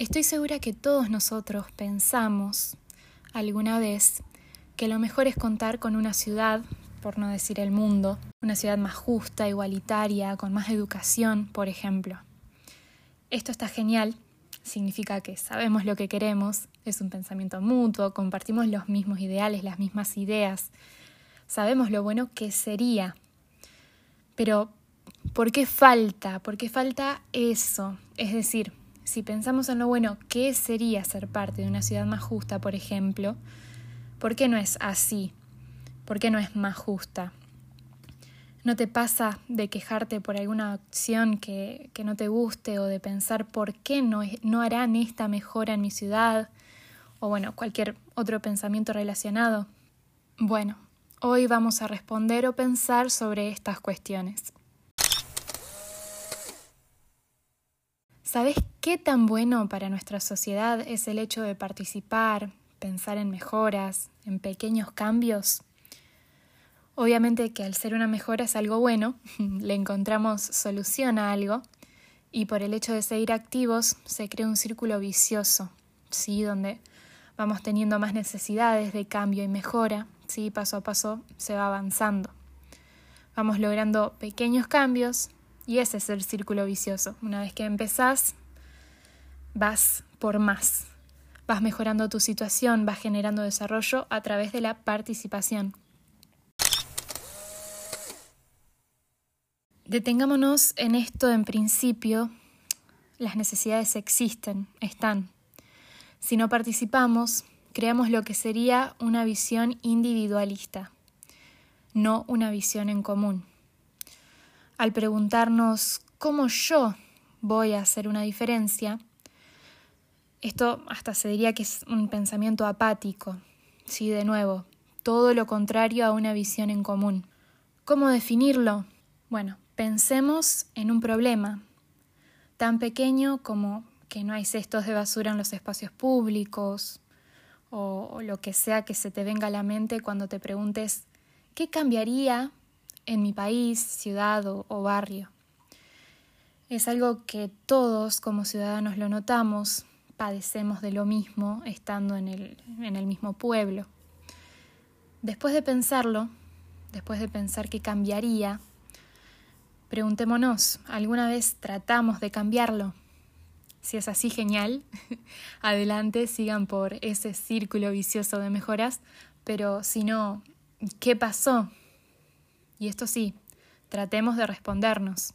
Estoy segura que todos nosotros pensamos alguna vez que lo mejor es contar con una ciudad, por no decir el mundo, una ciudad más justa, igualitaria, con más educación, por ejemplo. Esto está genial, significa que sabemos lo que queremos, es un pensamiento mutuo, compartimos los mismos ideales, las mismas ideas, sabemos lo bueno que sería. Pero, ¿por qué falta? ¿Por qué falta eso? Es decir, si pensamos en lo bueno, ¿qué sería ser parte de una ciudad más justa, por ejemplo? ¿Por qué no es así? ¿Por qué no es más justa? ¿No te pasa de quejarte por alguna acción que, que no te guste o de pensar por qué no, no harán esta mejora en mi ciudad? O bueno, cualquier otro pensamiento relacionado. Bueno, hoy vamos a responder o pensar sobre estas cuestiones. ¿Sabes qué tan bueno para nuestra sociedad es el hecho de participar, pensar en mejoras, en pequeños cambios? Obviamente que al ser una mejora es algo bueno, le encontramos solución a algo y por el hecho de seguir activos se crea un círculo vicioso, ¿sí? donde vamos teniendo más necesidades de cambio y mejora, ¿sí? paso a paso se va avanzando. Vamos logrando pequeños cambios y ese es el círculo vicioso. Una vez que empezás, vas por más. Vas mejorando tu situación, vas generando desarrollo a través de la participación. Detengámonos en esto en principio. Las necesidades existen, están. Si no participamos, creamos lo que sería una visión individualista, no una visión en común al preguntarnos cómo yo voy a hacer una diferencia, esto hasta se diría que es un pensamiento apático, sí, de nuevo, todo lo contrario a una visión en común. ¿Cómo definirlo? Bueno, pensemos en un problema tan pequeño como que no hay cestos de basura en los espacios públicos o, lo que sea que se te venga a la mente cuando te preguntes ¿qué cambiaría en mi país, ciudad o, barrio. Es algo que todos como ciudadanos lo notamos, padecemos de lo mismo estando en el, en el mismo pueblo. Después de pensarlo, después de pensar qué cambiaría, preguntémonos, ¿alguna vez tratamos de cambiarlo? Si es así, genial. Adelante, sigan por ese círculo vicioso de mejoras, pero si no, ¿qué pasó? Y esto sí, tratemos de respondernos.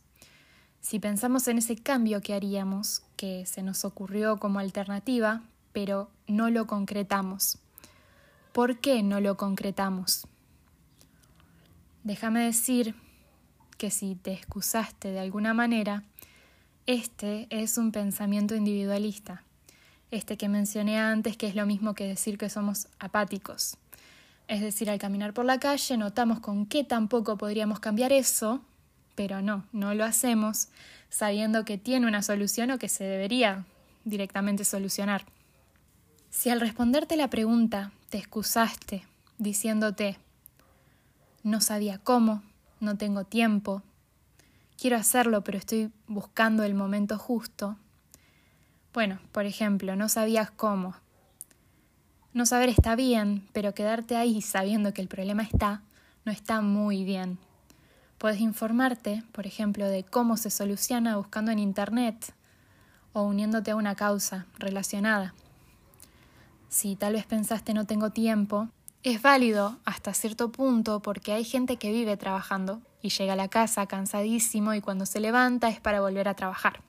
Si pensamos en ese cambio que haríamos, que se nos ocurrió como alternativa, pero no lo concretamos. ¿Por qué no lo concretamos? Déjame decir que si te excusaste de alguna manera, este es un pensamiento individualista, este que mencioné antes, que es lo mismo que decir que somos apáticos. Es decir, al caminar por la calle notamos con qué tampoco podríamos cambiar eso, pero no, no lo hacemos sabiendo que tiene una solución o que se debería directamente solucionar. Si al responderte la pregunta te excusaste diciéndote no sabía cómo, no tengo tiempo, quiero hacerlo pero estoy buscando el momento justo, bueno, por ejemplo, no sabías cómo, no saber está bien, pero quedarte ahí sabiendo que el problema está, no está muy bien. Puedes informarte, por ejemplo, de cómo se soluciona buscando en Internet o uniéndote a una causa relacionada. Si tal vez pensaste no tengo tiempo, es válido hasta cierto punto porque hay gente que vive trabajando y llega a la casa cansadísimo y cuando se levanta es para volver a trabajar.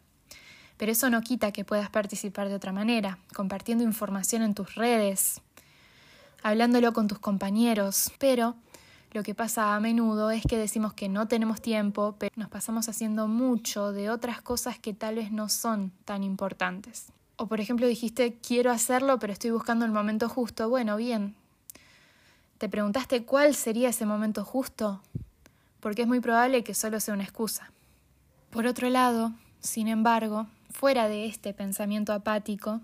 Pero eso no quita que puedas participar de otra manera, compartiendo información en tus redes, hablándolo con tus compañeros, pero lo que pasa a menudo es que decimos que no tenemos tiempo, pero nos pasamos haciendo mucho de otras cosas que tal vez no son tan importantes. O por ejemplo dijiste quiero hacerlo pero estoy buscando el momento justo. Bueno, bien. ¿Te preguntaste cuál sería ese momento justo? Porque es muy probable que solo sea una excusa. Por otro lado, sin embargo, fuera de este pensamiento apático,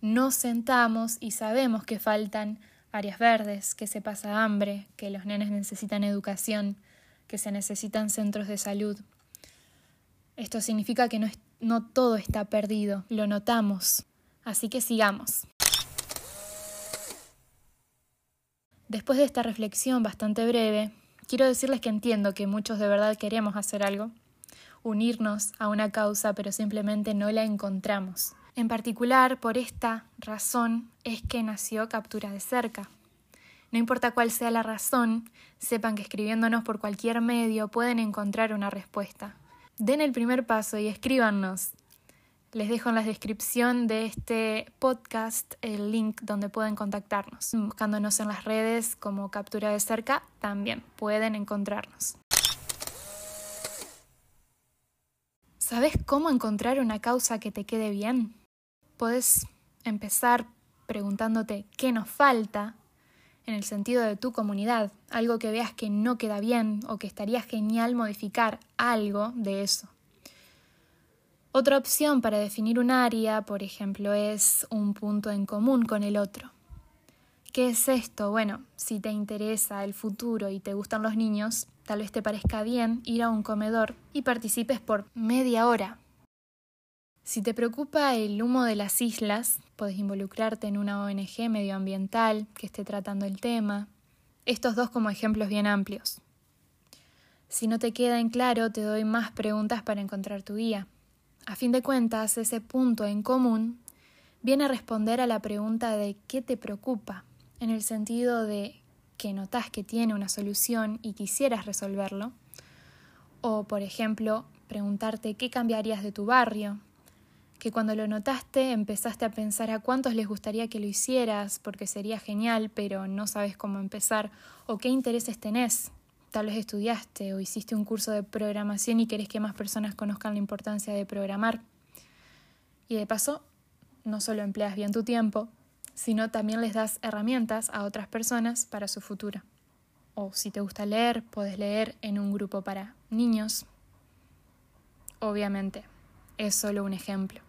nos sentamos y sabemos que faltan áreas verdes, que se pasa hambre, que los nenes necesitan educación, que se necesitan centros de salud. Esto significa que no no todo está perdido, lo notamos. Así que sigamos. Después de esta reflexión bastante breve, quiero decirles que entiendo que muchos de verdad queremos hacer algo, unirnos a una causa, pero simplemente no la encontramos. En particular, por esta razón es que nació Captura de Cerca. No importa cuál sea la razón, sepan que escribiéndonos por cualquier medio pueden encontrar una respuesta. Den el primer paso y escríbanos. Les dejo en la descripción de este podcast el link donde pueden contactarnos. Buscándonos en las redes como captura de cerca, también pueden encontrarnos. ¿Sabes cómo encontrar una causa que te quede bien? Puedes empezar preguntándote qué nos falta en el sentido de tu comunidad, algo que veas que no queda bien o que estaría genial modificar algo de eso. Otra opción para definir un área, por ejemplo, es un punto en común con el otro. ¿Qué es esto? Bueno, si te interesa el futuro y te gustan los niños, tal vez te parezca bien ir a un comedor y participes por media hora. Si te preocupa el humo de las islas, puedes involucrarte en una ONG medioambiental que esté tratando el tema. Estos dos como ejemplos bien amplios. Si no te queda en claro, te doy más preguntas para encontrar tu guía. A fin de cuentas, ese punto en común viene a responder a la pregunta de qué te preocupa, en el sentido de que notas que tiene una solución y quisieras resolverlo, o por ejemplo, preguntarte qué cambiarías de tu barrio, que cuando lo notaste empezaste a pensar a cuántos les gustaría que lo hicieras porque sería genial, pero no sabes cómo empezar, o qué intereses tenés, Tal vez estudiaste o hiciste un curso de programación y querés que más personas conozcan la importancia de programar. Y de paso, no solo empleas bien tu tiempo, sino también les das herramientas a otras personas para su futuro. O si te gusta leer, puedes leer en un grupo para niños. Obviamente, es solo un ejemplo.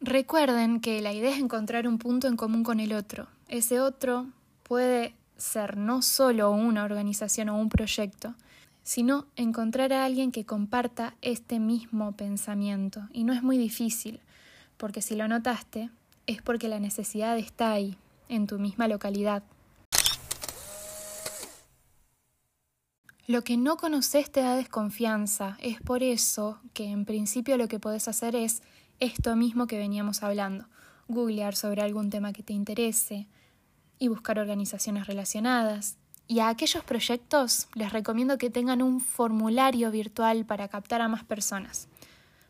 Recuerden que la idea es encontrar un punto en común con el otro. Ese otro puede ser no solo una organización o un proyecto, sino encontrar a alguien que comparta este mismo pensamiento. Y no es muy difícil, porque si lo notaste, es porque la necesidad está ahí, en tu misma localidad. Lo que no conoces te da desconfianza, es por eso que en principio lo que podés hacer es esto mismo que veníamos hablando, googlear sobre algún tema que te interese, y buscar organizaciones relacionadas. Y a aquellos proyectos les recomiendo que tengan un formulario virtual para captar a más personas.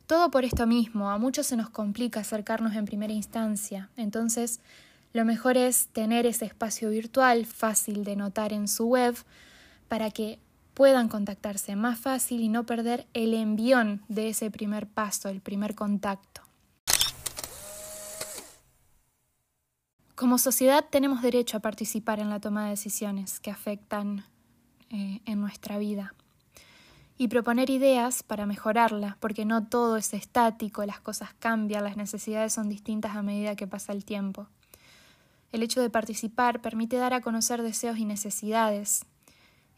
Todo por esto mismo, a muchos se nos complica acercarnos en primera instancia, entonces lo mejor es tener ese espacio virtual fácil de notar en su web para que puedan contactarse más fácil y no perder el envión de ese primer paso, el primer contacto. Como sociedad tenemos derecho a participar en la toma de decisiones que afectan eh, en nuestra vida y proponer ideas para mejorarla, porque no todo es estático, las cosas cambian, las necesidades son distintas a medida que pasa el tiempo. El hecho de participar permite dar a conocer deseos y necesidades,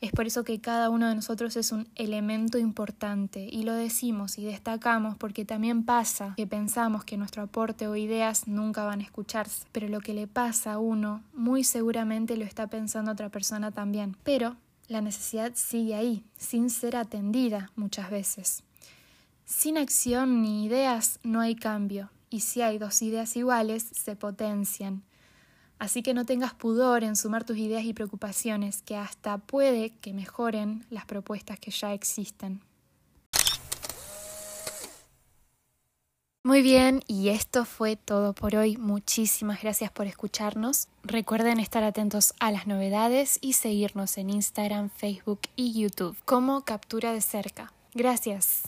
es por eso que cada uno de nosotros es un elemento importante y lo decimos y destacamos porque también pasa que pensamos que nuestro aporte o ideas nunca van a escucharse, pero lo que le pasa a uno muy seguramente lo está pensando otra persona también. Pero la necesidad sigue ahí, sin ser atendida muchas veces. Sin acción ni ideas no hay cambio, y si hay dos ideas iguales, se potencian. Así que no tengas pudor en sumar tus ideas y preocupaciones, que hasta puede que mejoren las propuestas que ya existen. Muy bien, y esto fue todo por hoy. Muchísimas gracias por escucharnos. Recuerden estar atentos a las novedades y seguirnos en Instagram, Facebook y YouTube como Captura de Cerca. Gracias.